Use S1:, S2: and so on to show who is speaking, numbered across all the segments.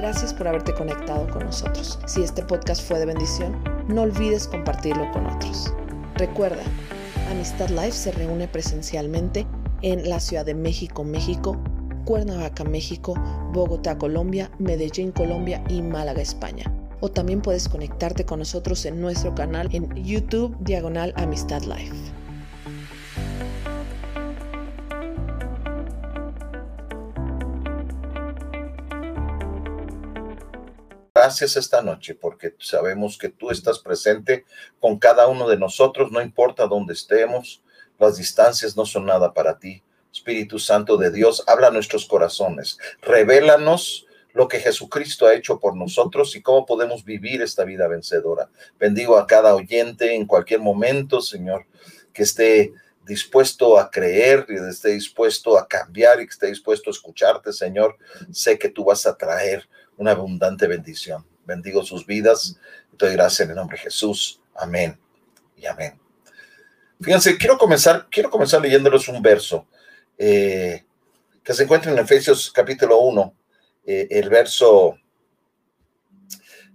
S1: Gracias por haberte conectado con nosotros. Si este podcast fue de bendición, no olvides compartirlo con otros. Recuerda, Amistad Life se reúne presencialmente en la Ciudad de México, México, Cuernavaca, México, Bogotá, Colombia, Medellín, Colombia y Málaga, España. O también puedes conectarte con nosotros en nuestro canal en YouTube Diagonal Amistad Life.
S2: Gracias esta noche porque sabemos que tú estás presente con cada uno de nosotros, no importa dónde estemos, las distancias no son nada para ti. Espíritu Santo de Dios, habla a nuestros corazones, revélanos lo que Jesucristo ha hecho por nosotros y cómo podemos vivir esta vida vencedora. Bendigo a cada oyente en cualquier momento, Señor, que esté dispuesto a creer y esté dispuesto a cambiar y que esté dispuesto a escucharte, Señor. Sé que tú vas a traer una abundante bendición. Bendigo sus vidas. Doy gracias en el nombre de Jesús. Amén y amén. Fíjense, quiero comenzar, quiero comenzar leyéndoles un verso eh, que se encuentra en Efesios capítulo 1, eh, el verso,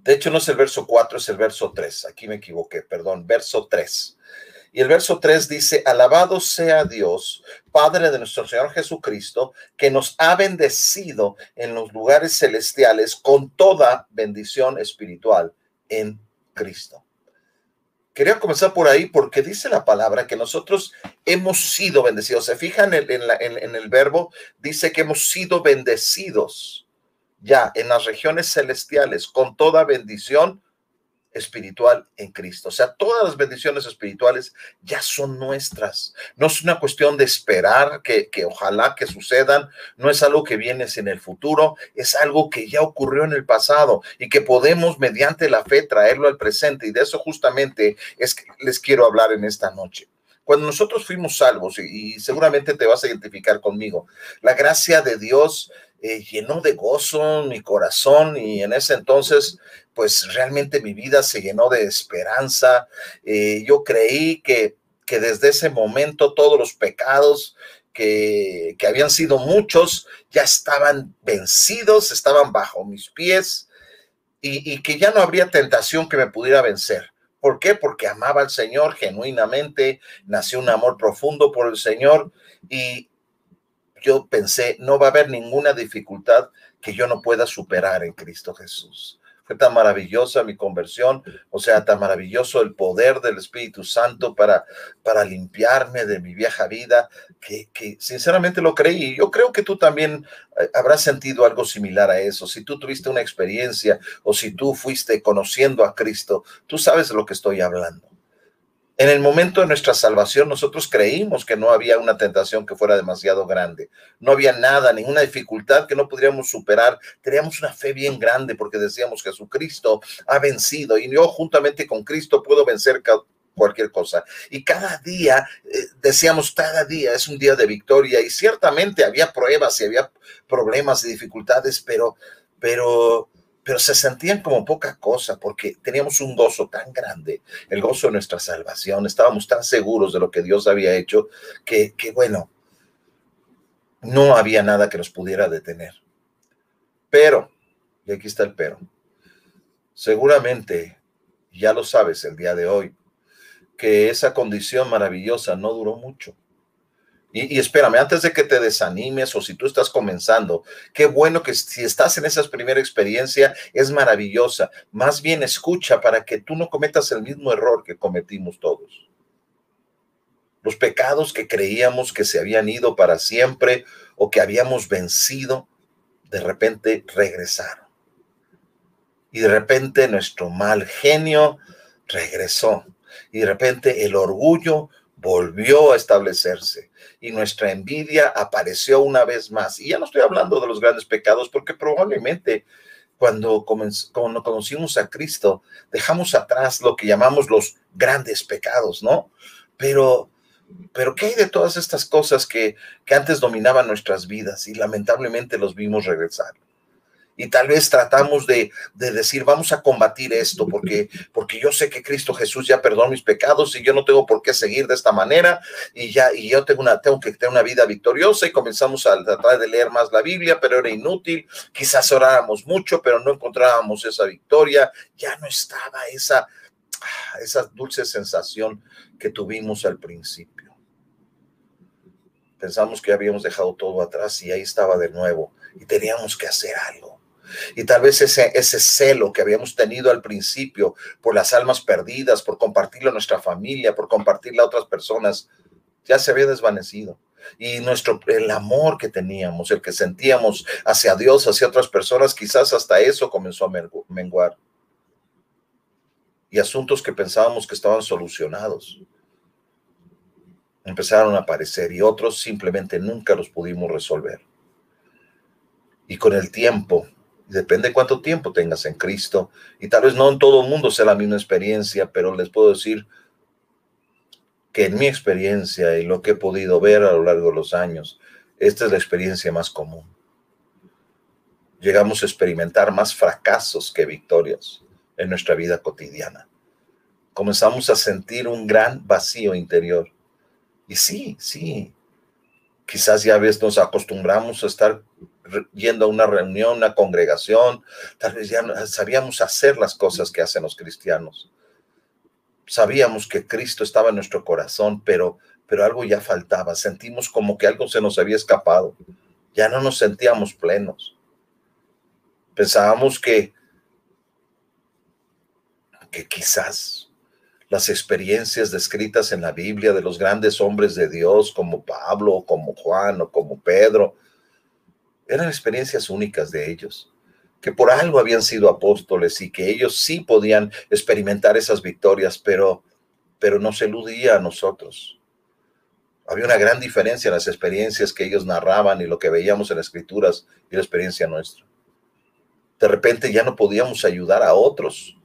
S2: de hecho no es el verso 4, es el verso 3, aquí me equivoqué, perdón, verso 3. Y el verso 3 dice, alabado sea Dios, Padre de nuestro Señor Jesucristo, que nos ha bendecido en los lugares celestiales con toda bendición espiritual en Cristo. Quería comenzar por ahí porque dice la palabra que nosotros hemos sido bendecidos. Se fijan en, en el verbo, dice que hemos sido bendecidos ya en las regiones celestiales con toda bendición espiritual en Cristo. O sea, todas las bendiciones espirituales ya son nuestras. No es una cuestión de esperar que, que, ojalá que sucedan, no es algo que viene en el futuro, es algo que ya ocurrió en el pasado y que podemos mediante la fe traerlo al presente. Y de eso justamente es que les quiero hablar en esta noche. Cuando nosotros fuimos salvos, y, y seguramente te vas a identificar conmigo, la gracia de Dios eh, llenó de gozo mi corazón y en ese entonces pues realmente mi vida se llenó de esperanza. Eh, yo creí que, que desde ese momento todos los pecados que, que habían sido muchos ya estaban vencidos, estaban bajo mis pies y, y que ya no habría tentación que me pudiera vencer. ¿Por qué? Porque amaba al Señor genuinamente, nació un amor profundo por el Señor y, yo pensé, no va a haber ninguna dificultad que yo no pueda superar en Cristo Jesús. Fue tan maravillosa mi conversión, o sea, tan maravilloso el poder del Espíritu Santo para, para limpiarme de mi vieja vida, que, que sinceramente lo creí. Yo creo que tú también eh, habrás sentido algo similar a eso. Si tú tuviste una experiencia o si tú fuiste conociendo a Cristo, tú sabes de lo que estoy hablando. En el momento de nuestra salvación, nosotros creímos que no había una tentación que fuera demasiado grande. No había nada, ninguna dificultad que no podríamos superar. Teníamos una fe bien grande porque decíamos Jesucristo ha vencido y yo juntamente con Cristo puedo vencer cualquier cosa. Y cada día, eh, decíamos, cada día es un día de victoria y ciertamente había pruebas y había problemas y dificultades, pero, pero pero se sentían como poca cosa porque teníamos un gozo tan grande, el gozo de nuestra salvación, estábamos tan seguros de lo que Dios había hecho que, que bueno, no había nada que nos pudiera detener. Pero, y aquí está el pero, seguramente ya lo sabes el día de hoy, que esa condición maravillosa no duró mucho. Y, espérame, antes de que te desanimes o si tú estás comenzando, qué bueno que si estás en esa primera experiencia es maravillosa. Más bien escucha para que tú no cometas el mismo error que cometimos todos. Los pecados que creíamos que se habían ido para siempre o que habíamos vencido, de repente regresaron. Y de repente nuestro mal genio regresó. Y de repente el orgullo volvió a establecerse y nuestra envidia apareció una vez más. Y ya no estoy hablando de los grandes pecados porque probablemente cuando, cuando conocimos a Cristo dejamos atrás lo que llamamos los grandes pecados, ¿no? Pero, pero ¿qué hay de todas estas cosas que, que antes dominaban nuestras vidas y lamentablemente los vimos regresar? Y tal vez tratamos de, decir, vamos a combatir esto, porque, porque yo sé que Cristo Jesús ya perdonó mis pecados y yo no tengo por qué seguir de esta manera y ya, y yo tengo, una, tengo que tener una vida victoriosa y comenzamos a tratar de leer más la Biblia, pero era inútil, quizás orábamos mucho, pero no encontrábamos esa victoria, ya no estaba esa, esa dulce sensación que tuvimos al principio. Pensamos que habíamos dejado todo atrás y ahí estaba de nuevo y teníamos que hacer algo. Y tal vez ese, ese celo que habíamos tenido al principio por las almas perdidas, por compartirlo a nuestra familia, por compartirlo a otras personas, ya se había desvanecido. Y nuestro, el amor que teníamos, el que sentíamos hacia Dios, hacia otras personas, quizás hasta eso comenzó a menguar. Y asuntos que pensábamos que estaban solucionados empezaron a aparecer y otros simplemente nunca los pudimos resolver. Y con el tiempo Depende cuánto tiempo tengas en Cristo. Y tal vez no en todo el mundo sea la misma experiencia, pero les puedo decir que en mi experiencia y lo que he podido ver a lo largo de los años, esta es la experiencia más común. Llegamos a experimentar más fracasos que victorias en nuestra vida cotidiana. Comenzamos a sentir un gran vacío interior. Y sí, sí, quizás ya ves, nos acostumbramos a estar yendo a una reunión, una congregación, tal vez ya sabíamos hacer las cosas que hacen los cristianos. Sabíamos que Cristo estaba en nuestro corazón, pero, pero algo ya faltaba. Sentimos como que algo se nos había escapado. Ya no nos sentíamos plenos. Pensábamos que, que quizás las experiencias descritas en la Biblia de los grandes hombres de Dios como Pablo, como Juan o como Pedro, eran experiencias únicas de ellos, que por algo habían sido apóstoles y que ellos sí podían experimentar esas victorias, pero, pero nos eludía a nosotros. Había una gran diferencia en las experiencias que ellos narraban y lo que veíamos en las escrituras y la experiencia nuestra. De repente ya no podíamos ayudar a otros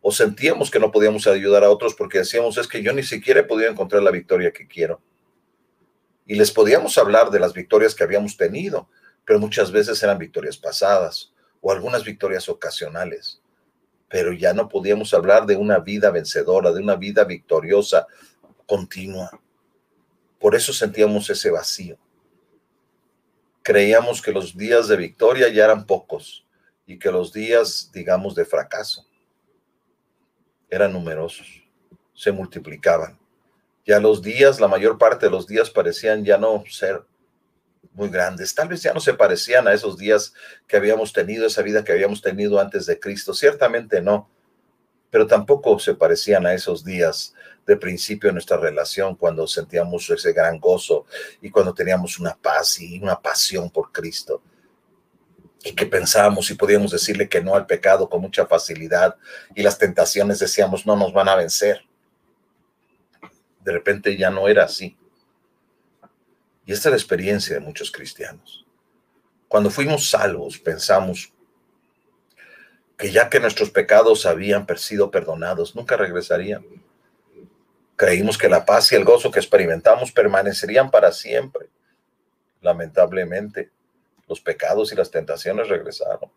S2: o sentíamos que no podíamos ayudar a otros porque decíamos es que yo ni siquiera he podido encontrar la victoria que quiero. Y les podíamos hablar de las victorias que habíamos tenido, pero muchas veces eran victorias pasadas o algunas victorias ocasionales. Pero ya no podíamos hablar de una vida vencedora, de una vida victoriosa continua. Por eso sentíamos ese vacío. Creíamos que los días de victoria ya eran pocos y que los días, digamos, de fracaso eran numerosos, se multiplicaban. Ya los días, la mayor parte de los días parecían ya no ser muy grandes. Tal vez ya no se parecían a esos días que habíamos tenido, esa vida que habíamos tenido antes de Cristo. Ciertamente no, pero tampoco se parecían a esos días de principio de nuestra relación cuando sentíamos ese gran gozo y cuando teníamos una paz y una pasión por Cristo. Y que pensábamos y podíamos decirle que no al pecado con mucha facilidad y las tentaciones decíamos no nos van a vencer. De repente ya no era así. Y esta es la experiencia de muchos cristianos. Cuando fuimos salvos, pensamos que ya que nuestros pecados habían sido perdonados, nunca regresarían. Creímos que la paz y el gozo que experimentamos permanecerían para siempre. Lamentablemente, los pecados y las tentaciones regresaron.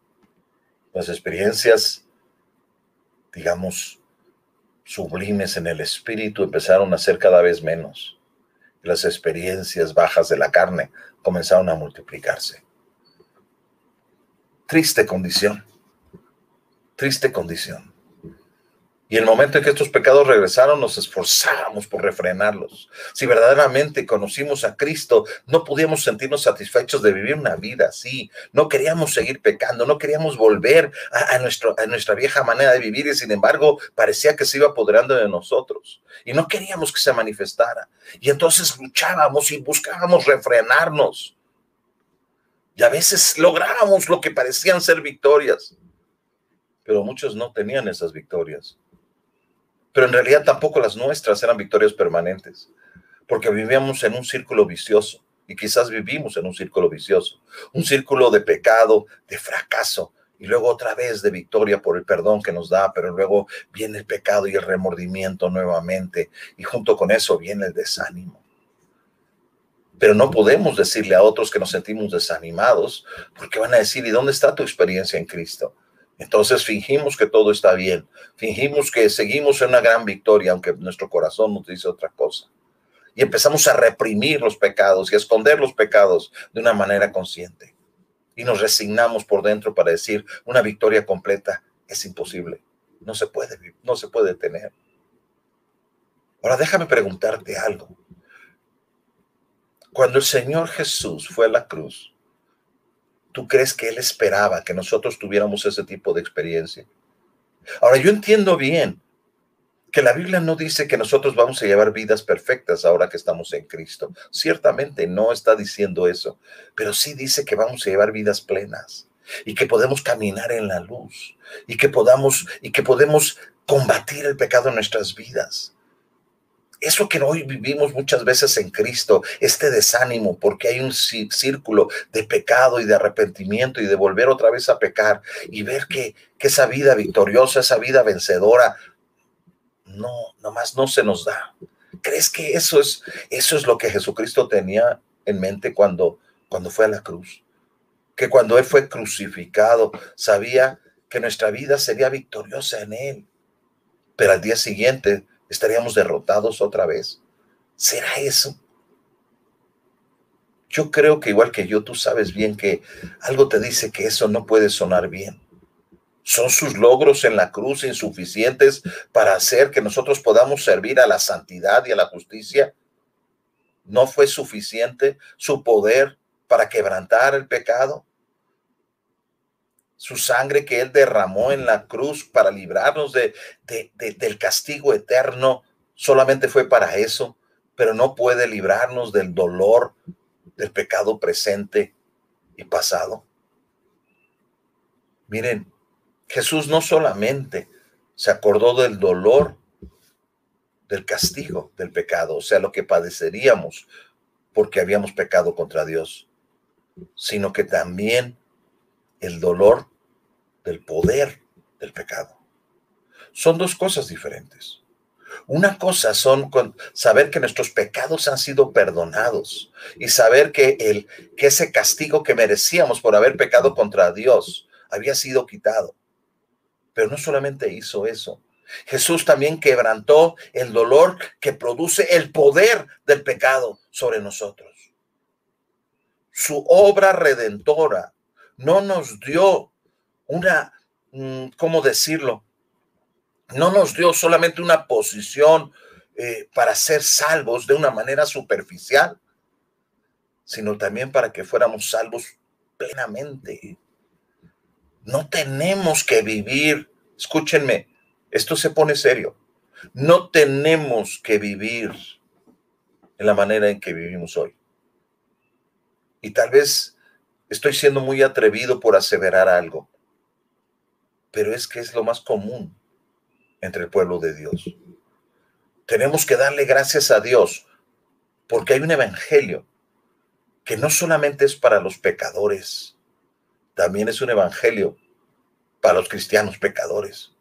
S2: Las experiencias, digamos, sublimes en el espíritu empezaron a ser cada vez menos las experiencias bajas de la carne comenzaron a multiplicarse. Triste condición, triste condición. Y el momento en que estos pecados regresaron, nos esforzamos por refrenarlos. Si verdaderamente conocimos a Cristo, no podíamos sentirnos satisfechos de vivir una vida así. No queríamos seguir pecando, no queríamos volver a, a nuestra vieja manera de vivir y sin embargo parecía que se iba apoderando de nosotros. Y no queríamos que se manifestara. Y entonces luchábamos y buscábamos refrenarnos. Y a veces lográbamos lo que parecían ser victorias. Pero muchos no tenían esas victorias pero en realidad tampoco las nuestras eran victorias permanentes, porque vivíamos en un círculo vicioso y quizás vivimos en un círculo vicioso, un círculo de pecado, de fracaso, y luego otra vez de victoria por el perdón que nos da, pero luego viene el pecado y el remordimiento nuevamente, y junto con eso viene el desánimo. pero no podemos decirle a otros que nos sentimos desanimados porque van a decir, ¿y dónde está tu experiencia en Cristo? Entonces fingimos que todo está bien, fingimos que seguimos en una gran victoria, aunque nuestro corazón nos dice otra cosa. Y empezamos a reprimir los pecados y a esconder los pecados de una manera consciente. Y nos resignamos por dentro para decir, una victoria completa es imposible, no se puede, no se puede tener. Ahora déjame preguntarte algo. Cuando el Señor Jesús fue a la cruz, ¿tú crees que Él esperaba que nosotros tuviéramos ese tipo de experiencia? Ahora, yo entiendo bien que la Biblia no dice que nosotros vamos a llevar vidas perfectas ahora que estamos en Cristo. Ciertamente no está diciendo eso, pero sí dice que vamos a llevar vidas plenas y que podemos caminar en la luz y que podamos y que podemos combatir el pecado en nuestras vidas eso que hoy vivimos muchas veces en Cristo, este desánimo, porque hay un círculo de pecado y de arrepentimiento y de volver otra vez a pecar y ver que, que esa vida victoriosa, esa vida vencedora, no, nomás no se nos da. ¿Crees que eso es, eso es lo que Jesucristo tenía en mente cuando, cuando fue a la cruz? Que cuando Él fue crucificado, sabía que nuestra vida sería victoriosa en Él. Pero al día siguiente estaríamos derrotados otra vez. ¿Será eso? Yo creo que igual que yo, tú sabes bien que algo te dice que eso no puede sonar bien. ¿Son sus logros en la cruz insuficientes para hacer que nosotros podamos servir a la santidad y a la justicia? ¿No fue suficiente su poder para quebrantar el pecado? Su sangre que Él derramó en la cruz para librarnos de, del castigo eterno, solamente fue para eso, pero no puede librarnos del dolor del pecado presente y pasado. Miren, Jesús no solamente se acordó del dolor del castigo del pecado, o sea, lo que padeceríamos porque habíamos pecado contra Dios, sino que también el dolor del poder del pecado. Son dos cosas diferentes. Una cosa son saber que nuestros pecados han sido perdonados y saber que, el, que ese castigo que merecíamos por haber pecado contra Dios había sido quitado. Pero no solamente hizo eso, Jesús también quebrantó el dolor que produce el poder del pecado sobre nosotros. Su obra redentora no nos dio una, mm, ¿cómo decirlo? No nos dio solamente una posición eh, para ser salvos de una manera superficial, sino también para que fuéramos salvos plenamente. No tenemos que vivir, escúchenme, esto se pone serio, no tenemos que vivir en la manera en que vivimos hoy. Y tal vez estoy siendo muy atrevido por aseverar algo, pero es que es lo más común entre el pueblo de Dios. Tenemos que darle gracias a Dios porque hay un evangelio que no solamente es para los pecadores, también es un evangelio para los cristianos pecadores.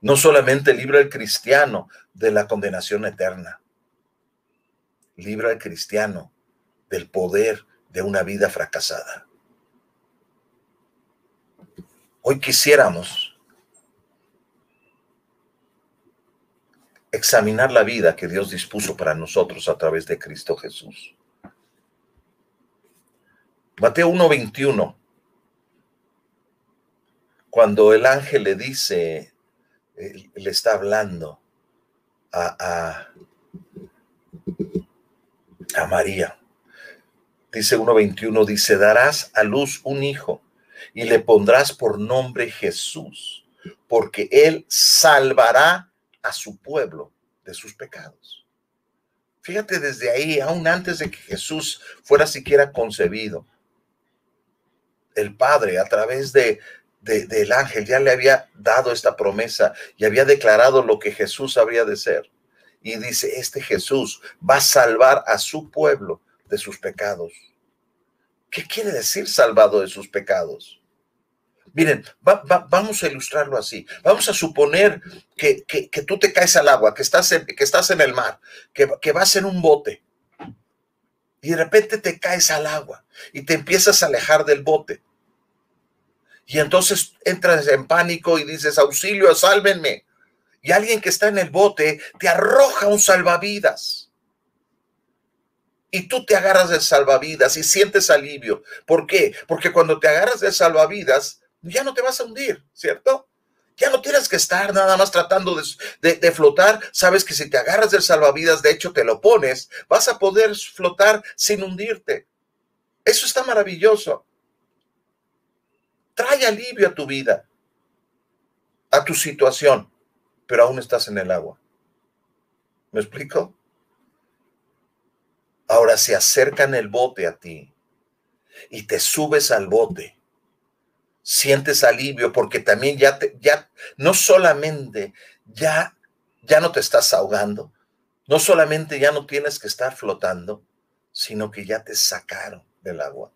S2: No solamente libra al cristiano de la condenación eterna, libra al cristiano del poder de una vida fracasada. Hoy quisiéramos examinar la vida que Dios dispuso para nosotros a través de Cristo Jesús. Mateo 1:21, cuando el ángel le dice, le está hablando a, a, a María, dice 1:21, dice, darás a luz un hijo y le pondrás por nombre Jesús, porque él salvará a su pueblo de sus pecados. Fíjate desde ahí, aún antes de que Jesús fuera siquiera concebido, el Padre a través de, del ángel ya le había dado esta promesa y había declarado lo que Jesús habría de ser. Y dice, este Jesús va a salvar a su pueblo de sus pecados. ¿Qué quiere decir salvado de sus pecados? Miren, vamos a ilustrarlo así. Vamos a suponer que, tú te caes al agua, que estás en, que estás en el mar, que, que vas en un bote y de repente te caes al agua y te empiezas a alejar del bote. Y entonces entras en pánico y dices, auxilio, sálvenme. Y alguien que está en el bote te arroja un salvavidas. Y tú te agarras del salvavidas y sientes alivio. ¿Por qué? Porque cuando te agarras del salvavidas, ya no te vas a hundir, ¿cierto? Ya no tienes que estar nada más tratando de, flotar. Sabes que si te agarras del salvavidas, de hecho te lo pones, vas a poder flotar sin hundirte. Eso está maravilloso. Trae alivio a tu vida, a tu situación, pero aún estás en el agua. ¿Me explico? Ahora se acercan el bote a ti y te subes al bote sientes alivio porque también ya, te, ya no solamente ya, ya no te estás ahogando, no solamente ya no tienes que estar flotando, sino que ya te sacaron del agua.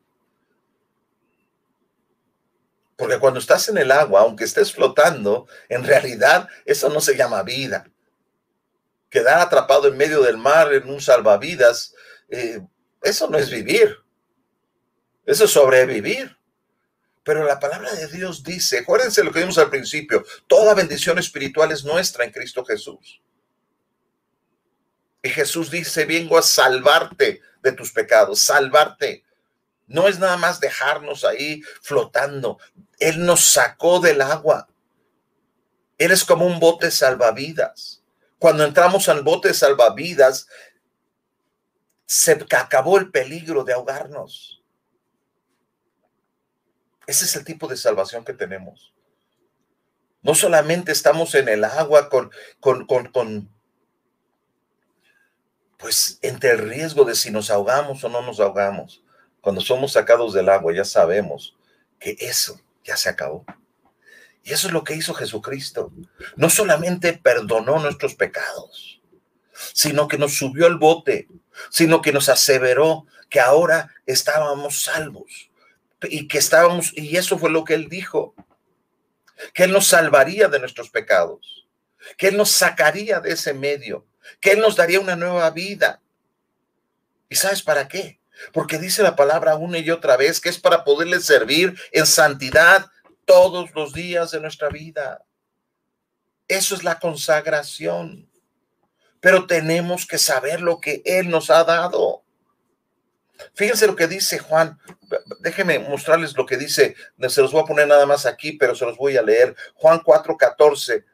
S2: Porque cuando estás en el agua, aunque estés flotando, en realidad eso no se llama vida. Quedar atrapado en medio del mar en un salvavidas, eh, eso no es vivir. Eso es sobrevivir. Pero la palabra de Dios dice, acuérdense lo que vimos al principio, toda bendición espiritual es nuestra en Cristo Jesús. Y Jesús dice, vengo a salvarte de tus pecados, salvarte. No es nada más dejarnos ahí flotando. Él nos sacó del agua. Él es como un bote salvavidas. Cuando entramos al bote salvavidas, se acabó el peligro de ahogarnos. Ese es el tipo de salvación que tenemos. No solamente estamos en el agua con, con, con, pues entre el riesgo de si nos ahogamos o no nos ahogamos. Cuando somos sacados del agua ya sabemos que eso ya se acabó. Y eso es lo que hizo Jesucristo. No solamente perdonó nuestros pecados, sino que nos subió al bote, sino que nos aseveró que ahora estábamos salvos y que estábamos, y eso fue lo que él dijo, que él nos salvaría de nuestros pecados, que él nos sacaría de ese medio, que él nos daría una nueva vida. ¿Y sabes para qué? Porque dice la palabra una y otra vez que es para poderle servir en santidad todos los días de nuestra vida. Eso es la consagración. Pero tenemos que saber lo que Él nos ha dado. Fíjense lo que dice Juan. Déjenme mostrarles lo que dice. Se los voy a poner nada más aquí, pero se los voy a leer. Juan 4:14.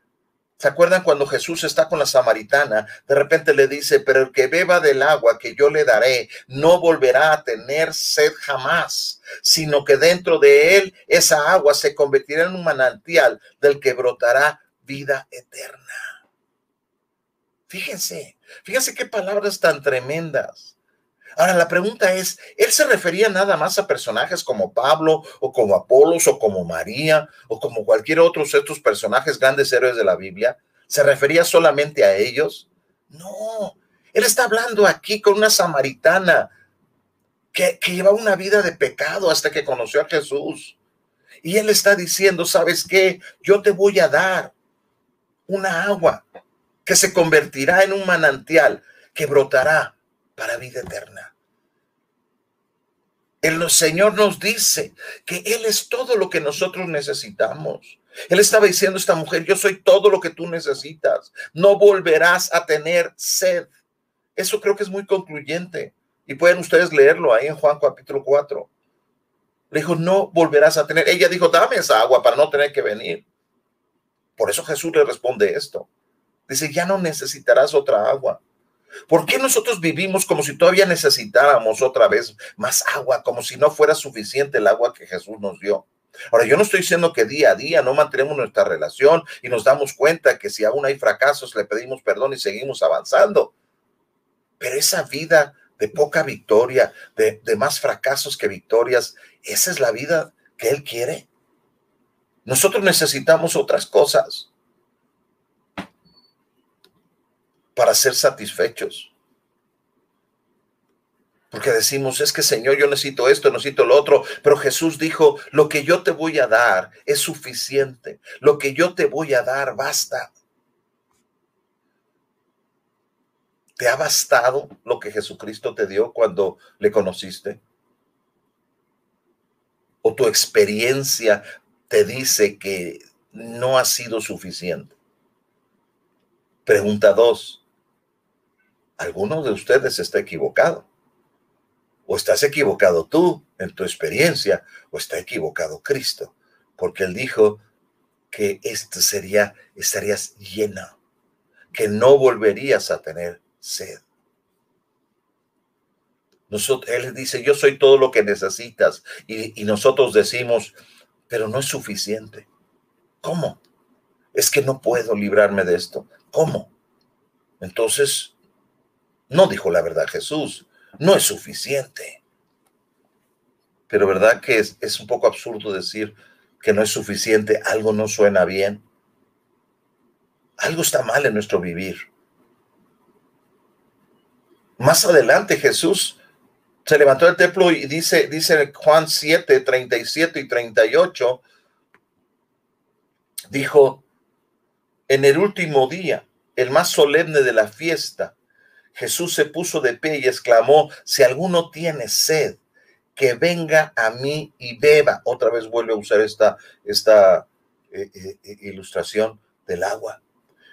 S2: ¿Se acuerdan cuando Jesús está con la samaritana? De repente le dice, pero el que beba del agua que yo le daré no volverá a tener sed jamás, sino que dentro de él esa agua se convertirá en un manantial del que brotará vida eterna. Fíjense, fíjense qué palabras tan tremendas. Ahora, la pregunta es, ¿él se refería nada más a personajes como Pablo o como Apolos o como María o como cualquier otro de estos personajes grandes héroes de la Biblia? ¿Se refería solamente a ellos? No, él está hablando aquí con una samaritana que, que lleva una vida de pecado hasta que conoció a Jesús. Y él está diciendo, ¿sabes qué? Yo te voy a dar una agua que se convertirá en un manantial que brotará para vida eterna. El Señor nos dice que Él es todo lo que nosotros necesitamos. Él estaba diciendo a esta mujer, yo soy todo lo que tú necesitas. No volverás a tener sed. Eso creo que es muy concluyente. Y pueden ustedes leerlo ahí en Juan capítulo 4. Le dijo, no volverás a tener. Ella dijo, dame esa agua para no tener que venir. Por eso Jesús le responde esto. Dice, ya no necesitarás otra agua. ¿Por qué nosotros vivimos como si todavía necesitáramos otra vez más agua, como si no fuera suficiente el agua que Jesús nos dio? Ahora, yo no estoy diciendo que día a día no mantenemos nuestra relación y nos damos cuenta que si aún hay fracasos le pedimos perdón y seguimos avanzando. Pero esa vida de poca victoria, de, de más fracasos que victorias, esa es la vida que Él quiere. Nosotros necesitamos otras cosas. Para ser satisfechos. Porque decimos, es que Señor, yo necesito esto, necesito lo otro, pero Jesús dijo, lo que yo te voy a dar es suficiente, lo que yo te voy a dar basta. ¿Te ha bastado lo que Jesucristo te dio cuando le conociste? ¿O tu experiencia te dice que no ha sido suficiente? Pregunta dos. ¿Alguno de ustedes está equivocado? ¿O estás equivocado tú en tu experiencia? ¿O está equivocado Cristo? Porque Él dijo que esto sería, estarías llena, que no volverías a tener sed. Nosotros, él dice, yo soy todo lo que necesitas. Y, y nosotros decimos, pero no es suficiente. ¿Cómo? Es que no puedo librarme de esto. ¿Cómo? Entonces, no dijo la verdad Jesús. No es suficiente. Pero verdad que es, un poco absurdo decir que no es suficiente, algo no suena bien. Algo está mal en nuestro vivir. Más adelante Jesús se levantó del templo y dice, dice Juan 7, 37 y 38, dijo, en el último día, el más solemne de la fiesta, Jesús se puso de pie y exclamó, si alguno tiene sed, que venga a mí y beba. Otra vez vuelve a usar esta, esta eh, eh, ilustración del agua.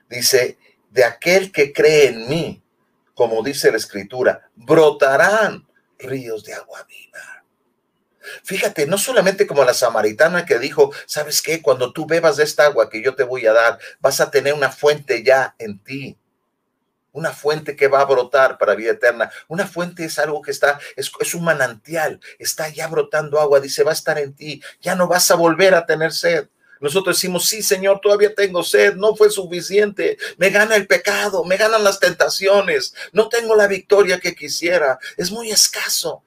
S2: Dice, de aquel que cree en mí, como dice la escritura, brotarán ríos de agua viva. Fíjate, no solamente como la samaritana que dijo, ¿sabes qué? Cuando tú bebas de esta agua que yo te voy a dar, vas a tener una fuente ya en ti. Una fuente que va a brotar para vida eterna. Una fuente es algo que está, es, es un manantial, está ya brotando agua, dice, va a estar en ti, ya no vas a volver a tener sed. Nosotros decimos, sí, Señor, todavía tengo sed, no fue suficiente, me gana el pecado, me ganan las tentaciones, no tengo la victoria que quisiera, es muy escaso.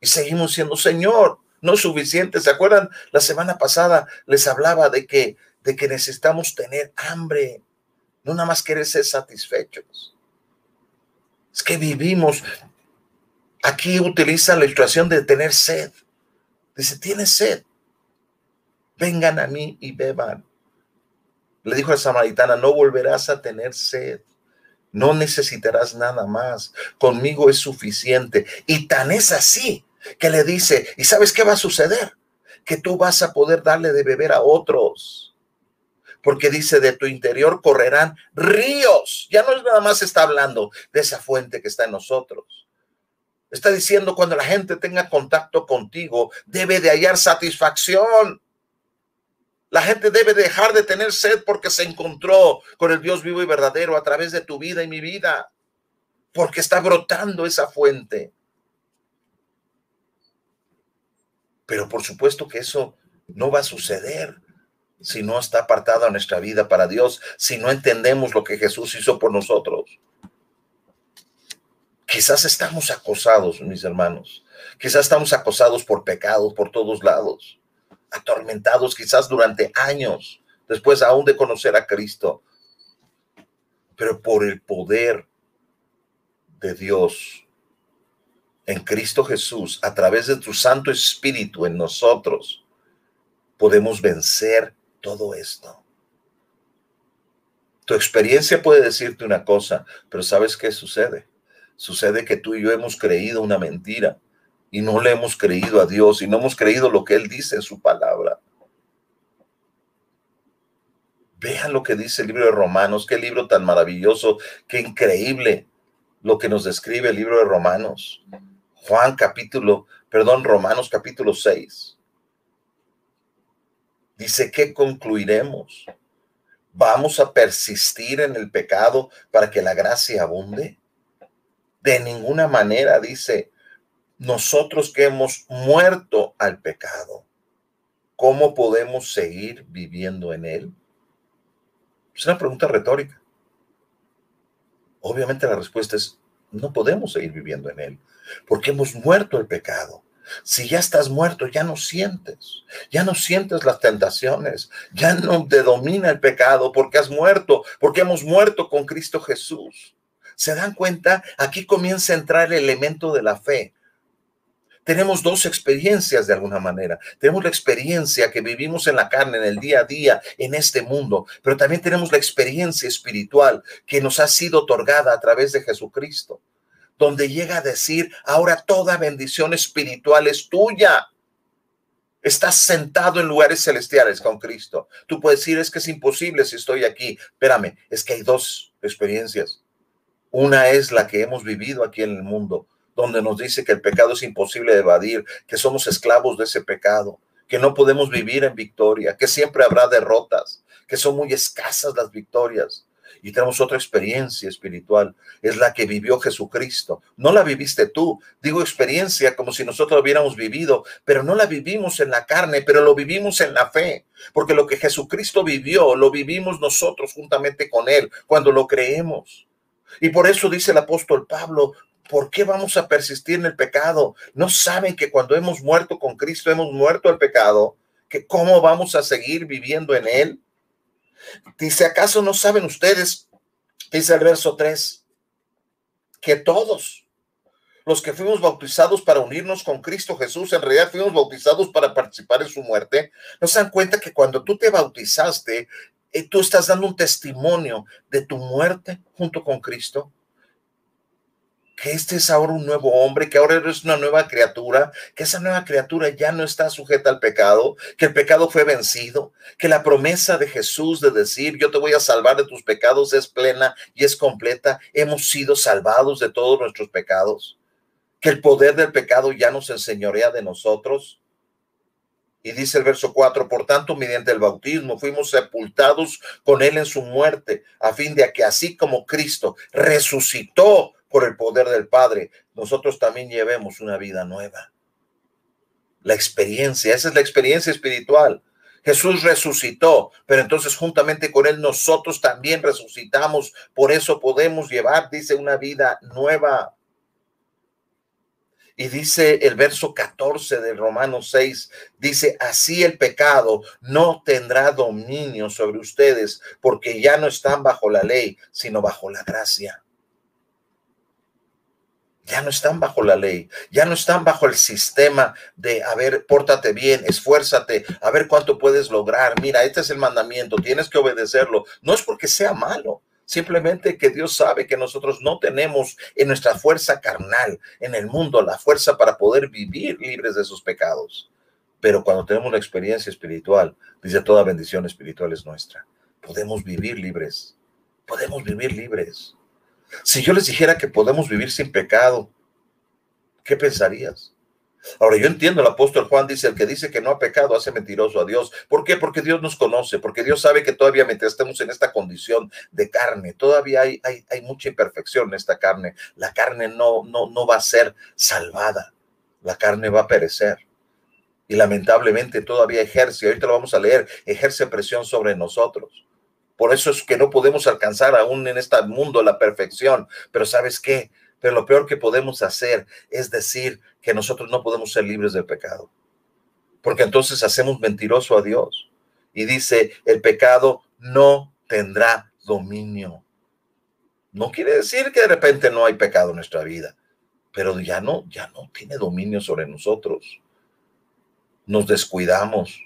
S2: Y seguimos siendo, Señor, no suficiente. ¿Se acuerdan? La semana pasada les hablaba de que, de que necesitamos tener hambre, no nada más querer ser satisfechos. Es que vivimos, aquí utiliza la ilustración de tener sed. Dice, tienes sed vengan a mí y beban. Le dijo a la samaritana, no volverás a tener sed. No necesitarás nada más. Conmigo es suficiente. Y tan es así que le dice, ¿y sabes qué va a suceder? Que tú vas a poder darle de beber a otros. Porque dice, de tu interior correrán ríos. Ya no es nada más está hablando de esa fuente que está en nosotros. Está diciendo cuando la gente tenga contacto contigo, debe de hallar satisfacción. La gente debe dejar de tener sed porque se encontró con el Dios vivo y verdadero a través de tu vida y mi vida, porque está brotando esa fuente. Pero por supuesto que eso no va a suceder si no está apartada nuestra vida para Dios, si no entendemos lo que Jesús hizo por nosotros. Quizás estamos acosados, mis hermanos. Quizás estamos acosados por pecados por todos lados atormentados quizás durante años, después aún de conocer a Cristo, pero por el poder de Dios en Cristo Jesús, a través de tu Santo Espíritu en nosotros, podemos vencer todo esto. Tu experiencia puede decirte una cosa, pero ¿sabes qué sucede? Sucede que tú y yo hemos creído una mentira y no le hemos creído a Dios y no hemos creído lo que Él dice en su palabra. Vean lo que dice el libro de Romanos, qué libro tan maravilloso, qué increíble lo que nos describe el libro de Romanos. Juan capítulo, perdón, Romanos capítulo 6. Dice que concluiremos. ¿Vamos a persistir en el pecado para que la gracia abunde? De ninguna manera, dice, nosotros que hemos muerto al pecado, ¿cómo podemos seguir viviendo en él? Es una pregunta retórica. Obviamente la respuesta es, no podemos seguir viviendo en él, porque hemos muerto el pecado. Si ya estás muerto, ya no sientes, ya no sientes las tentaciones, ya no te domina el pecado porque has muerto, porque hemos muerto con Cristo Jesús. ¿Se dan cuenta? Aquí comienza a entrar el elemento de la fe. tenemos dos experiencias de alguna manera. Tenemos la experiencia que vivimos en la carne, en el día a día, en este mundo, pero también tenemos la experiencia espiritual que nos ha sido otorgada a través de Jesucristo, donde llega a decir, ahora toda bendición espiritual es tuya. Estás sentado en lugares celestiales con Cristo. Tú puedes decir, es que es imposible si estoy aquí. Espérame, es que hay dos experiencias. Una es la que hemos vivido aquí en el mundo, donde nos dice que el pecado es imposible de evadir, que somos esclavos de ese pecado, que no podemos vivir en victoria, que siempre habrá derrotas, que son muy escasas las victorias. Y tenemos otra experiencia espiritual, es la que vivió Jesucristo. No la viviste tú, digo experiencia como si nosotros hubiéramos vivido, pero no la vivimos en la carne, pero lo vivimos en la fe, porque lo que Jesucristo vivió, lo vivimos nosotros juntamente con Él, cuando lo creemos. Y por eso dice el apóstol Pablo, ¿Por qué vamos a persistir en el pecado? ¿No saben que cuando hemos muerto con Cristo hemos muerto al pecado? ¿Que cómo vamos a seguir viviendo en él? Dice, ¿acaso no saben ustedes? Dice el verso 3, que todos los que fuimos bautizados para unirnos con Cristo Jesús, en realidad fuimos bautizados para participar en su muerte, nos dan cuenta que cuando tú te bautizaste, eh, tú estás dando un testimonio de tu muerte junto con Cristo que este es ahora un nuevo hombre, que ahora eres una nueva criatura, que esa nueva criatura ya no está sujeta al pecado, que el pecado fue vencido, que la promesa de Jesús de decir yo te voy a salvar de tus pecados es plena y es completa. Hemos sido salvados de todos nuestros pecados, que el poder del pecado ya nos enseñorea de nosotros. Y dice el verso 4, por tanto, mediante el bautismo fuimos sepultados con él en su muerte, a fin de que así como Cristo resucitó por el poder del Padre, nosotros también llevemos una vida nueva. La experiencia, esa es la experiencia espiritual. Jesús resucitó, pero entonces juntamente con Él nosotros también resucitamos. Por eso podemos llevar, dice, una vida nueva. Y dice el verso 14 de Romanos 6, dice, así el pecado no tendrá dominio sobre ustedes, porque ya no están bajo la ley, sino bajo la gracia ya no están bajo la ley, ya no están bajo el sistema de, a ver, pórtate bien, esfuérzate, a ver cuánto puedes lograr. Mira, este es el mandamiento, tienes que obedecerlo. No es porque sea malo, simplemente que Dios sabe que nosotros no tenemos en nuestra fuerza carnal, en el mundo, la fuerza para poder vivir libres de esos pecados. Pero cuando tenemos la experiencia espiritual, dice toda bendición espiritual es nuestra. Podemos vivir libres, podemos vivir libres. Si yo les dijera que podemos vivir sin pecado, ¿qué pensarías? Ahora, yo entiendo, el apóstol Juan dice, el que dice que no ha pecado hace mentiroso a Dios. ¿Por qué? Porque Dios nos conoce, porque Dios sabe que todavía mientras estemos en esta condición de carne, todavía hay, hay, hay mucha imperfección en esta carne. La carne no, no, no va a ser salvada, la carne va a perecer. Y lamentablemente todavía ejerce, ahorita lo vamos a leer, ejerce presión sobre nosotros. Por eso es que no podemos alcanzar aún en este mundo la perfección. Pero ¿sabes qué? Pero lo peor que podemos hacer es decir que nosotros no podemos ser libres del pecado. Porque entonces hacemos mentiroso a Dios. Y dice, el pecado no tendrá dominio. No quiere decir que de repente no hay pecado en nuestra vida, pero ya no, ya no tiene dominio sobre nosotros. Nos descuidamos,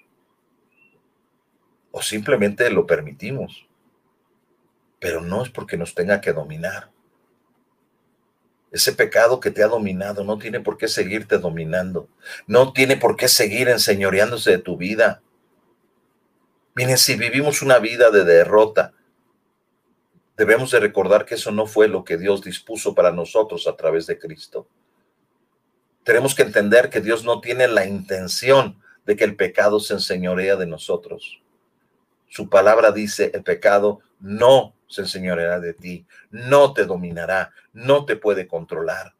S2: o simplemente lo permitimos. Pero no es porque nos tenga que dominar. Ese pecado que te ha dominado no tiene por qué seguirte dominando. No tiene por qué seguir enseñoreándose de tu vida. Miren, si vivimos una vida de derrota, debemos de recordar que eso no fue lo que Dios dispuso para nosotros a través de Cristo. Tenemos que entender que Dios no tiene la intención de que el pecado se enseñorea de nosotros. Su palabra dice, el pecado no se enseñoreará de ti, no te dominará, no te puede controlar.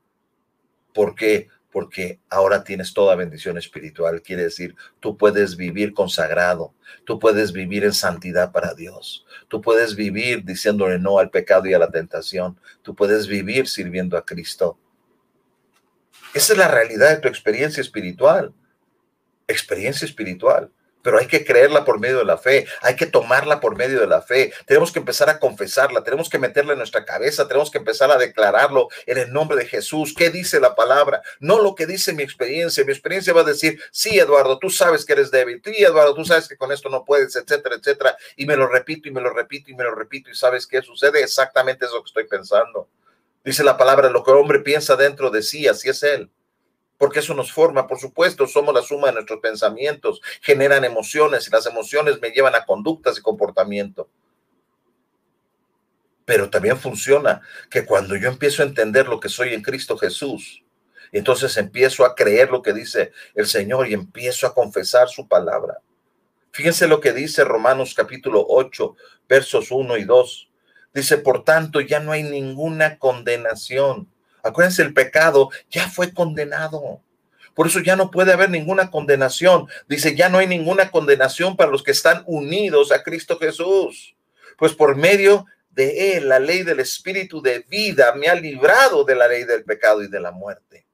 S2: ¿Por qué? Porque ahora tienes toda bendición espiritual. Quiere decir, tú puedes vivir consagrado, tú puedes vivir en santidad para Dios, tú puedes vivir diciéndole no al pecado y a la tentación, tú puedes vivir sirviendo a Cristo. Esa es la realidad de tu experiencia espiritual. Experiencia espiritual. Pero hay que creerla por medio de la fe, hay que tomarla por medio de la fe, tenemos que empezar a confesarla, tenemos que meterla en nuestra cabeza, tenemos que empezar a declararlo en el nombre de Jesús. ¿Qué dice la palabra? No lo que dice mi experiencia, mi experiencia va a decir, sí, Eduardo, tú sabes que eres débil, sí, Eduardo, tú sabes que con esto no puedes, etcétera, etcétera, y me lo repito y me lo repito y me lo repito y sabes qué sucede exactamente eso que estoy pensando. Dice la palabra, lo que el hombre piensa dentro de sí, así es él porque eso nos forma, por supuesto, somos la suma de nuestros pensamientos, generan emociones y las emociones me llevan a conductas y comportamiento. Pero también funciona que cuando yo empiezo a entender lo que soy en Cristo Jesús, entonces empiezo a creer lo que dice el Señor y empiezo a confesar su palabra. Fíjense lo que dice Romanos capítulo 8, versos 1 y 2. Dice, por tanto, ya no hay ninguna condenación Acuérdense, el pecado ya fue condenado. Por eso ya no puede haber ninguna condenación. Dice, ya no hay ninguna condenación para los que están unidos a Cristo Jesús. Pues por medio de él, la ley del Espíritu de vida me ha librado de la ley del pecado y de la muerte.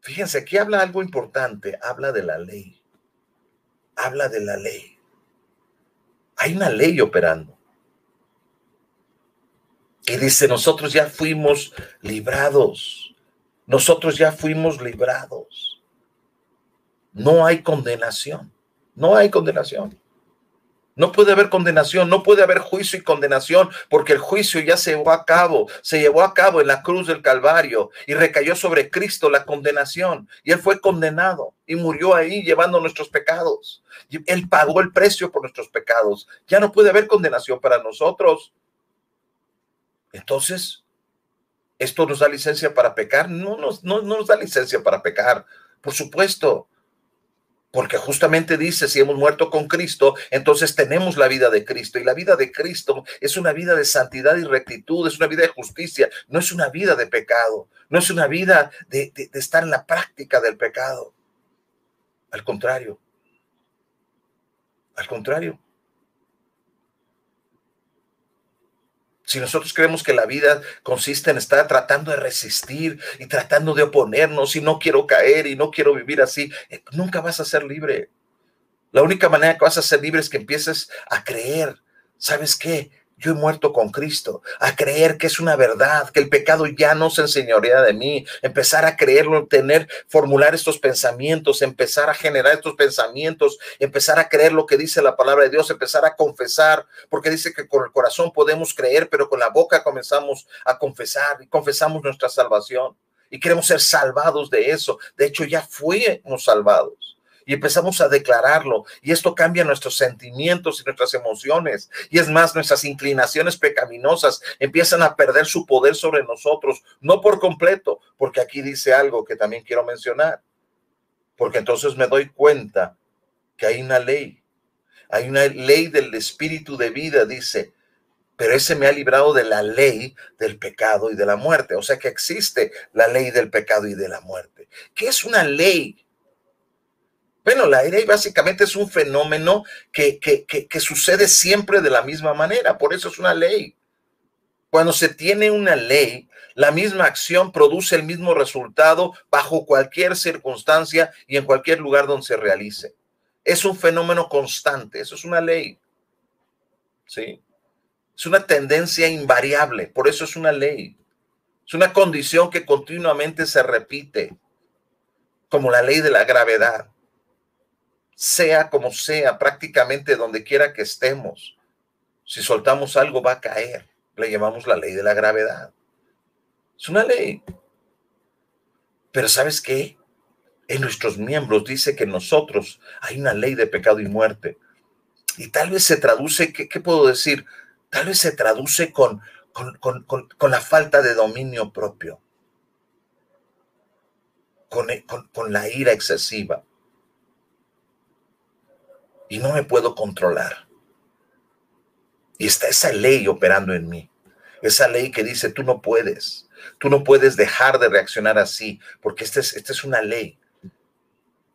S2: Fíjense, aquí habla algo importante, habla de la ley. Habla de la ley. Hay una ley operando. Y dice, nosotros ya fuimos librados. Nosotros ya fuimos librados. No hay condenación. No hay condenación. No puede haber condenación, no puede haber juicio y condenación, porque el juicio ya se llevó a cabo, se llevó a cabo en la cruz del Calvario y recayó sobre Cristo la condenación. Y Él fue condenado y murió ahí llevando nuestros pecados. Él pagó el precio por nuestros pecados. Ya no puede haber condenación para nosotros. Entonces, ¿esto nos da licencia para pecar? No nos, no, nos da licencia para pecar, por supuesto. Porque justamente dice, si hemos muerto con Cristo, entonces tenemos la vida de Cristo. Y la vida de Cristo es una vida de santidad y rectitud, es una vida de justicia, no es una vida de pecado, no es una vida de, de estar en la práctica del pecado. Al contrario, al contrario. Si nosotros creemos que la vida consiste en estar tratando de resistir y tratando de oponernos y no quiero caer y no quiero vivir así, eh, nunca vas a ser libre. La única manera que vas a ser libre es que empieces a creer. ¿Sabes qué? Yo he muerto con Cristo, a creer que es una verdad, que el pecado ya no se enseñorea de mí, empezar a creerlo, tener, formular estos pensamientos, empezar a generar estos pensamientos, empezar a creer lo que dice la palabra de Dios, empezar a confesar, porque dice que con el corazón podemos creer, pero con la boca comenzamos a confesar y confesamos nuestra salvación y queremos ser salvados de eso. De hecho, ya fuimos salvados y empezamos a declararlo y esto cambia nuestros sentimientos y nuestras emociones y es más nuestras inclinaciones pecaminosas empiezan a perder su poder sobre nosotros no por completo porque aquí dice algo que también quiero mencionar porque entonces me doy cuenta que hay una ley hay una ley del espíritu de vida dice pero ese me ha librado de la ley del pecado y de la muerte. O sea que existe la ley del pecado y de la muerte. ¿Qué es una ley? Bueno, la ley básicamente es un fenómeno que, que, sucede siempre de la misma manera, por eso es una ley. Cuando se tiene una ley, la misma acción produce el mismo resultado bajo cualquier circunstancia y en cualquier lugar donde se realice. Es un fenómeno constante, eso es una ley. ¿Sí? Es una tendencia invariable, por eso es una ley. Es una condición que continuamente se repite, como la ley de la gravedad sea como sea, prácticamente donde quiera que estemos, si soltamos algo va a caer. Le llamamos la ley de la gravedad. Es una ley. Pero ¿sabes qué? En nuestros miembros dice que nosotros hay una ley de pecado y muerte. Y tal vez se traduce, ¿qué, puedo decir? Tal vez se traduce con, con, con, la falta de dominio propio, con la ira excesiva y no me puedo controlar. Y está esa ley operando en mí. Esa ley que dice, tú no puedes, tú no puedes dejar de reaccionar así, porque esta es, es una ley.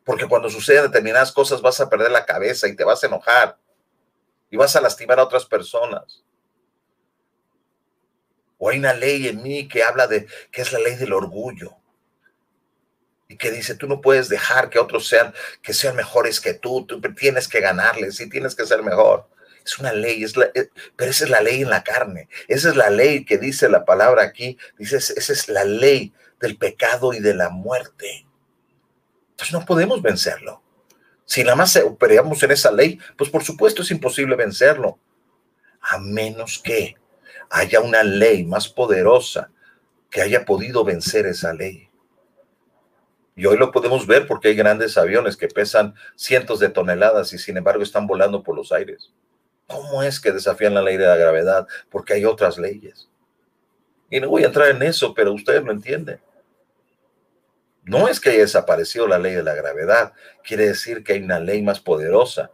S2: Porque cuando suceden determinadas cosas vas a perder la cabeza y te vas a enojar y vas a lastimar a otras personas. O hay una ley en mí que habla de, que es la ley del orgullo. Y que dice, tú no puedes dejar que otros sean, que sean mejores que tú, tú tienes que ganarles y tienes que ser mejor. Es una ley, es eh, pero esa es la ley en la carne. Esa es la ley que dice la palabra aquí. Dice, esa es la ley del pecado y de la muerte. Entonces no podemos vencerlo. Si nada más operamos en esa ley, pues por supuesto es imposible vencerlo. A menos que haya una ley más poderosa que haya podido vencer esa ley. Y hoy lo podemos ver porque hay grandes aviones que pesan cientos de toneladas y sin embargo están volando por los aires. ¿Cómo es que desafían la ley de la gravedad? Porque hay otras leyes. Y no voy a entrar en eso, pero ustedes lo entienden. No es que haya desaparecido la ley de la gravedad, quiere decir que hay una ley más poderosa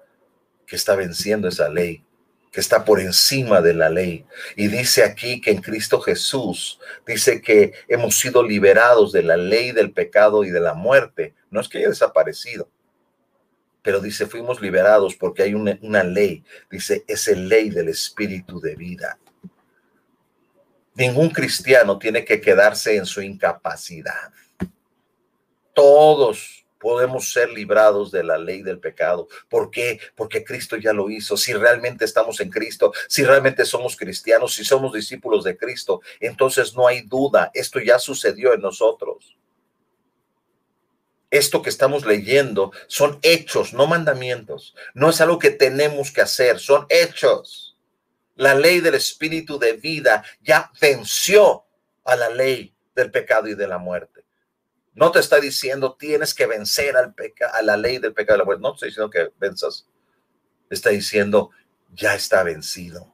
S2: que está venciendo esa ley, que está por encima de la ley. Y dice aquí que en Cristo Jesús, dice que hemos sido liberados de la ley del pecado y de la muerte. No es que haya desaparecido, pero dice, fuimos liberados porque hay una, una ley, dice, es el ley del espíritu de vida. Ningún cristiano tiene que quedarse en su incapacidad. Todos podemos ser librados de la ley del pecado. ¿Por qué? Porque Cristo ya lo hizo. Si realmente estamos en Cristo, si realmente somos cristianos, si somos discípulos de Cristo, entonces no hay duda, esto ya sucedió en nosotros esto que estamos leyendo son hechos, no mandamientos. No es algo que tenemos que hacer, son hechos. La ley del espíritu de vida ya venció a la ley del pecado y de la muerte. No te está diciendo tienes que vencer al a la ley del pecado y la muerte. No te está diciendo que venzas. Está diciendo ya está vencido.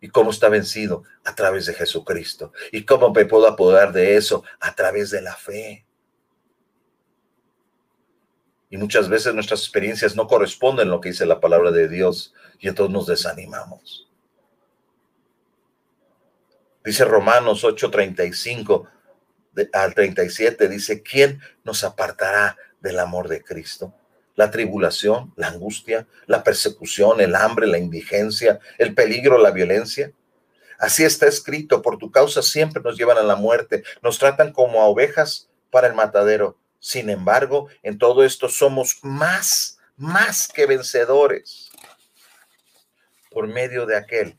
S2: ¿Y cómo está vencido? A través de Jesucristo. ¿Y cómo me puedo apoderar de eso? A través de la fe. Y muchas veces nuestras experiencias no corresponden a lo que dice la palabra de Dios y entonces nos desanimamos. Dice Romanos 8:35 al 37, dice, ¿quién nos apartará del amor de Cristo? La tribulación, la angustia, la persecución, el hambre, la indigencia, el peligro, la violencia. Así está escrito, por tu causa siempre nos llevan a la muerte, nos tratan como a ovejas para el matadero sin embargo, en todo esto somos más, más que vencedores por medio de aquel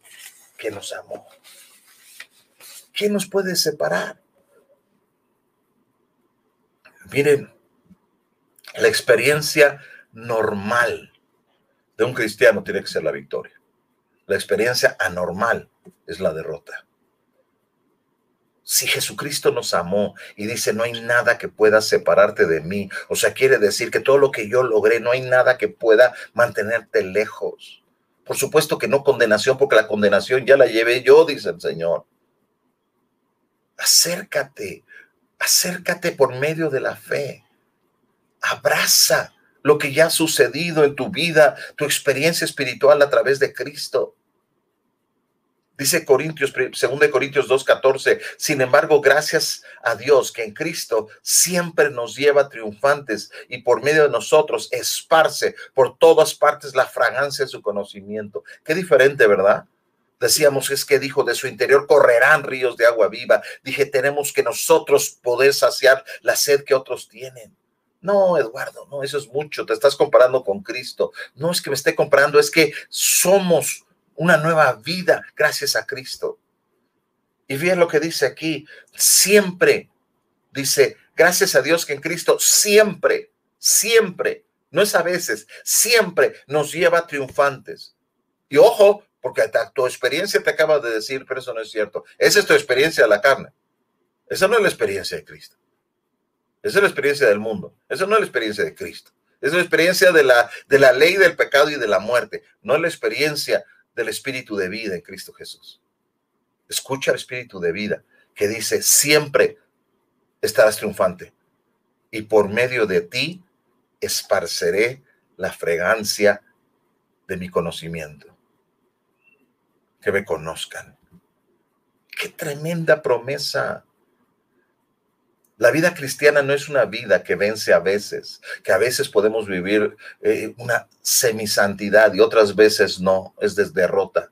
S2: que nos amó. ¿Quién nos puede separar? Miren, la experiencia normal de un cristiano tiene que ser la victoria. La experiencia anormal es la derrota. Si Jesucristo nos amó y dice, no hay nada que pueda separarte de mí, o sea, quiere decir que todo lo que yo logré, no hay nada que pueda mantenerte lejos. Por supuesto que no condenación, porque la condenación ya la llevé yo, dice el Señor. Acércate, acércate por medio de la fe. Abraza lo que ya ha sucedido en tu vida, tu experiencia espiritual a través de Cristo. Dice Corintios, 2 Corintios 2.14, sin embargo, gracias a Dios que en Cristo siempre nos lleva triunfantes y por medio de nosotros esparce por todas partes la fragancia de su conocimiento. Qué diferente, ¿verdad? Decíamos, es que dijo, de su interior correrán ríos de agua viva. Dije, tenemos que nosotros poder saciar la sed que otros tienen. No, Eduardo, no, eso es mucho. Te estás comparando con Cristo. No es que me esté comparando, es que somos una nueva vida gracias a Cristo. Y bien lo que dice aquí, siempre, dice, gracias a Dios que en Cristo siempre, siempre, no es a veces, siempre nos lleva triunfantes. Y ojo, porque tu experiencia te acaba de decir, pero eso no es cierto. Esa es tu experiencia de la carne. Esa no es la experiencia de Cristo. Esa es la experiencia del mundo. Esa no es la experiencia de Cristo. Esa es la experiencia de la, de la ley del pecado y de la muerte. No es la experiencia del espíritu de vida en Cristo Jesús. Escucha el espíritu de vida que dice, siempre estarás triunfante y por medio de ti esparceré la fragancia de mi conocimiento. Que me conozcan. Qué tremenda promesa. La vida cristiana no es una vida que vence a veces, que a veces podemos vivir eh, una semisantidad y otras veces no, es de derrota.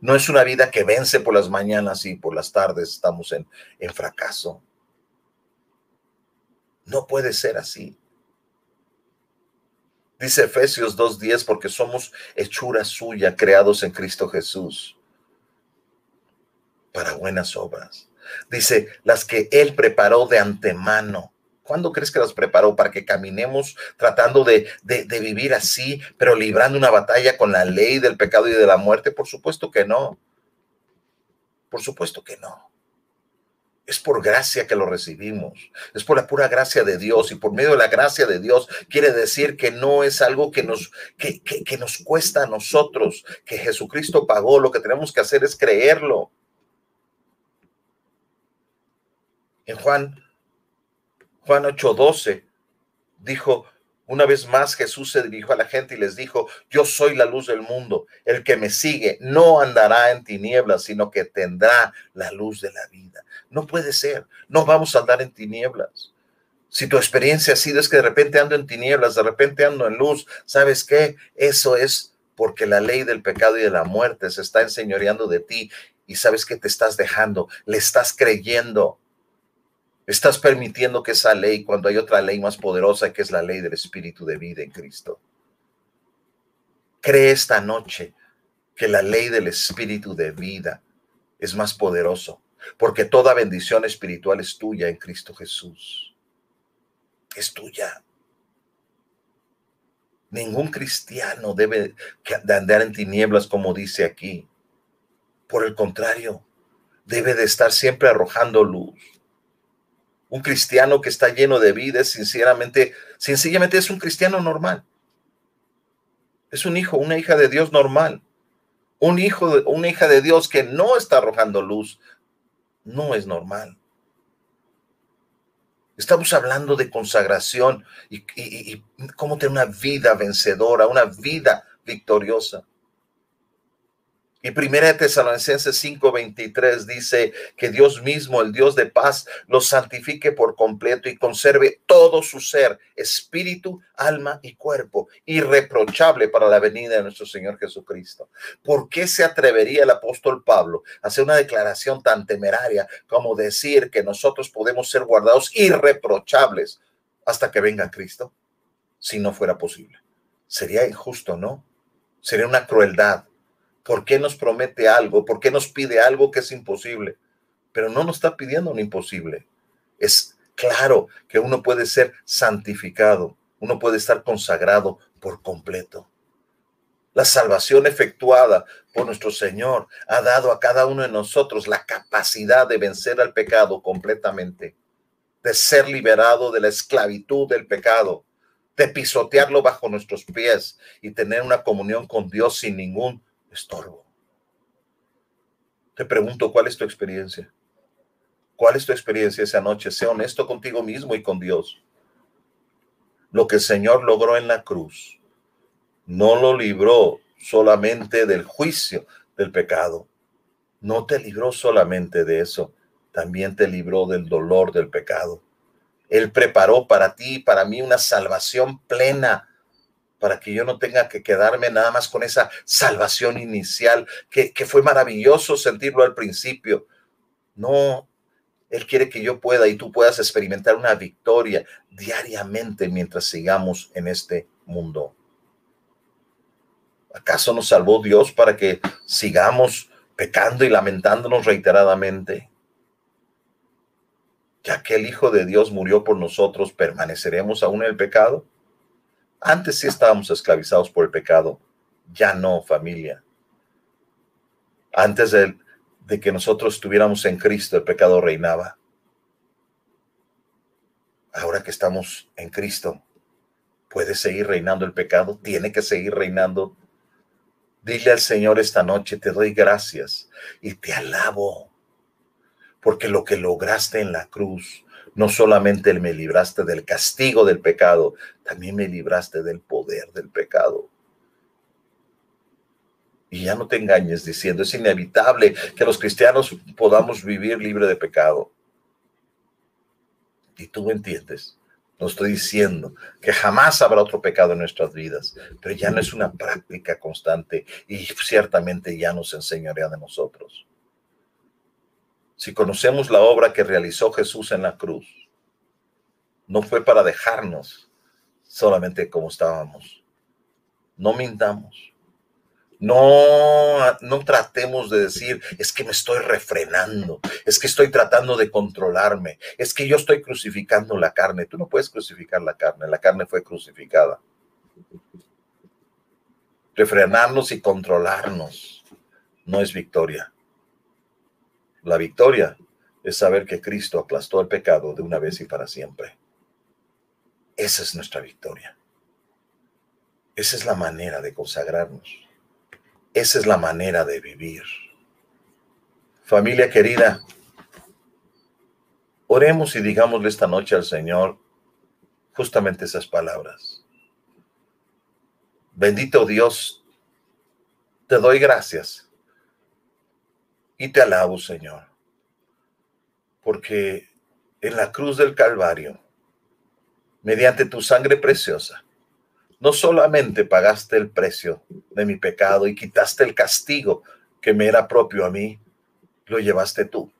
S2: No es una vida que vence por las mañanas y por las tardes estamos en, en fracaso. No puede ser así. Dice Efesios 2.10, porque somos hechura suya, creados en Cristo Jesús, para buenas obras. Dice, las que Él preparó de antemano. ¿Cuándo crees que las preparó? Para que caminemos tratando de, de, de, vivir así, pero librando una batalla con la ley del pecado y de la muerte. Por supuesto que no. Por supuesto que no. Es por gracia que lo recibimos. Es por la pura gracia de Dios. Y por medio de la gracia de Dios quiere decir que no es algo que nos, que, que, que nos cuesta a nosotros, que Jesucristo pagó. Lo que tenemos que hacer es creerlo. En Juan, Juan 8:12 dijo, una vez más Jesús se dirigió a la gente y les dijo, yo soy la luz del mundo, el que me sigue no andará en tinieblas, sino que tendrá la luz de la vida. No puede ser, no vamos a andar en tinieblas. Si tu experiencia ha sido es que de repente ando en tinieblas, de repente ando en luz, ¿sabes qué? Eso es porque la ley del pecado y de la muerte se está enseñoreando de ti y sabes que te estás dejando, le estás creyendo. Estás permitiendo que esa ley, cuando hay otra ley más poderosa, que es la ley del Espíritu de vida en Cristo. Cree esta noche que la ley del Espíritu de vida es más poderoso, porque toda bendición espiritual es tuya en Cristo Jesús. Es tuya. Ningún cristiano debe de andar en tinieblas como dice aquí. Por el contrario, debe de estar siempre arrojando luz un cristiano que está lleno de vida, sinceramente, sencillamente es un cristiano normal. Es un hijo, una hija de Dios normal. Un hijo, una hija de Dios que no está arrojando luz, no es normal. Estamos hablando de consagración y, y, cómo tener una vida vencedora, una vida victoriosa. Y primera de Tesalonicenses 5:23 dice que Dios mismo, el Dios de paz, los santifique por completo y conserve todo su ser, espíritu, alma y cuerpo, irreprochable para la venida de nuestro Señor Jesucristo. ¿Por qué se atrevería el apóstol Pablo a hacer una declaración tan temeraria como decir que nosotros podemos ser guardados irreprochables hasta que venga Cristo? Si no fuera posible. Sería injusto, ¿no? Sería una crueldad ¿Por qué nos promete algo? ¿Por qué nos pide algo que es imposible? Pero no nos está pidiendo un imposible. Es claro que uno puede ser santificado, uno puede estar consagrado por completo. La salvación efectuada por nuestro Señor ha dado a cada uno de nosotros la capacidad de vencer al pecado completamente, de ser liberado de la esclavitud del pecado, de pisotearlo bajo nuestros pies y tener una comunión con Dios sin ningún estorbo. Te pregunto, ¿cuál es tu experiencia? ¿Cuál es tu experiencia esa noche? Sé honesto contigo mismo y con Dios. Lo que el Señor logró en la cruz no lo libró solamente del juicio del pecado. No te libró solamente de eso, también te libró del dolor del pecado. Él preparó para ti y para mí una salvación plena para que yo no tenga que quedarme nada más con esa salvación inicial, que, que fue maravilloso sentirlo al principio. No, Él quiere que yo pueda y tú puedas experimentar una victoria diariamente mientras sigamos en este mundo. ¿Acaso nos salvó Dios para que sigamos pecando y lamentándonos reiteradamente? Ya que el Hijo de Dios murió por nosotros, ¿permaneceremos aún en el pecado? Antes sí estábamos esclavizados por el pecado, ya no, familia. Antes de, de que nosotros estuviéramos en Cristo, el pecado reinaba. Ahora que estamos en Cristo, ¿puede seguir reinando el pecado? ¿Tiene que seguir reinando? Dile al Señor esta noche, te doy gracias y te alabo, porque lo que lograste en la cruz no solamente me libraste del castigo del pecado, también me libraste del poder del pecado. Y ya no te engañes diciendo, es inevitable que los cristianos podamos vivir libre de pecado. Y tú me entiendes. No estoy diciendo que jamás habrá otro pecado en nuestras vidas, pero ya no es una práctica constante y ciertamente ya nos enseñaría de nosotros si conocemos la obra que realizó Jesús en la cruz, no fue para dejarnos solamente como estábamos. No mintamos. No, no tratemos de decir, es que me estoy refrenando, es que estoy tratando de controlarme, es que yo estoy crucificando la carne. Tú no puedes crucificar la carne, la carne fue crucificada. Refrenarnos y controlarnos no es victoria. La victoria es saber que Cristo aplastó el pecado de una vez y para siempre. Esa es nuestra victoria. Esa es la manera de consagrarnos. Esa es la manera de vivir. Familia querida, oremos y digámosle esta noche al Señor justamente esas palabras. Bendito Dios, te doy gracias y te alabo, Señor, porque en la cruz del Calvario, mediante tu sangre preciosa, no solamente pagaste el precio de mi pecado y quitaste el castigo que me era propio a mí, lo llevaste tú,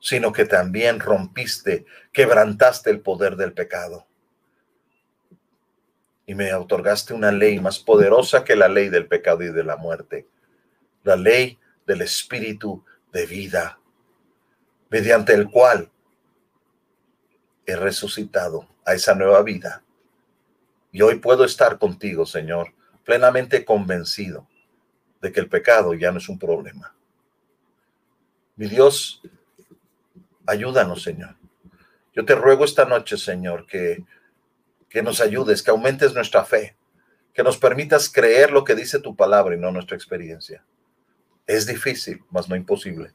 S2: sino que también rompiste, quebrantaste el poder del pecado. Y me otorgaste una ley más poderosa que la ley del pecado y de la muerte, la ley del espíritu de vida, mediante el cual he resucitado a esa nueva vida. Y hoy puedo estar contigo, Señor, plenamente convencido de que el pecado ya no es un problema. Mi Dios, ayúdanos, Señor. Yo te ruego esta noche, Señor, que, que nos ayudes, que aumentes nuestra fe, que nos permitas creer lo que dice tu palabra y no nuestra experiencia. Es difícil, mas no imposible.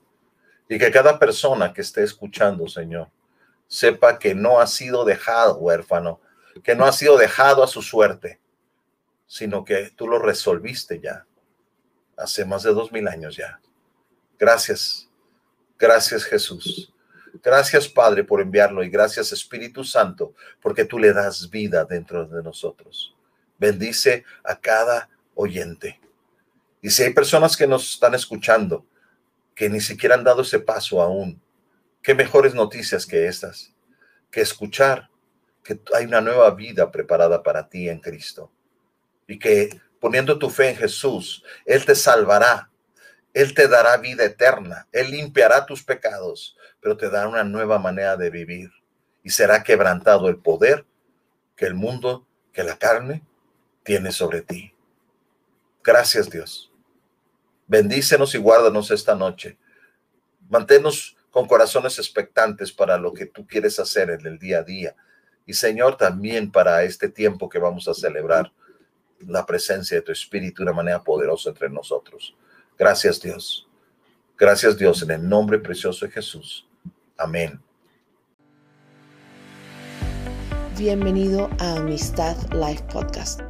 S2: Y que cada persona que esté escuchando, Señor, sepa que no ha sido dejado huérfano, que no ha sido dejado a su suerte, sino que tú lo resolviste ya, hace más de dos mil años ya. Gracias, gracias Jesús. Gracias Padre por enviarlo y gracias Espíritu Santo porque tú le das vida dentro de nosotros. Bendice a cada oyente. Y si hay personas que nos están escuchando, que ni siquiera han dado ese paso aún, qué mejores noticias que estas, que escuchar que hay una nueva vida preparada para ti en Cristo. Y que poniendo tu fe en Jesús, Él te salvará, Él te dará vida eterna, Él limpiará tus pecados, pero te dará una nueva manera de vivir. Y será quebrantado el poder que el mundo, que la carne tiene sobre ti. Gracias Dios. Bendícenos y guárdanos esta noche. Manténnos con corazones expectantes para lo que tú quieres hacer en el día a día. Y Señor, también para este tiempo que vamos a celebrar la presencia de tu Espíritu de una manera poderosa entre nosotros. Gracias Dios. Gracias Dios en el nombre precioso de Jesús. Amén.
S1: Bienvenido a Amistad Live Podcast.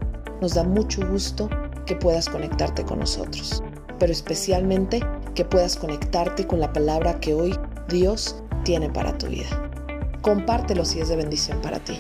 S1: Nos da mucho gusto que puedas conectarte con nosotros, pero especialmente que puedas conectarte con la palabra que hoy Dios tiene para tu vida. Compártelo si es de bendición para ti.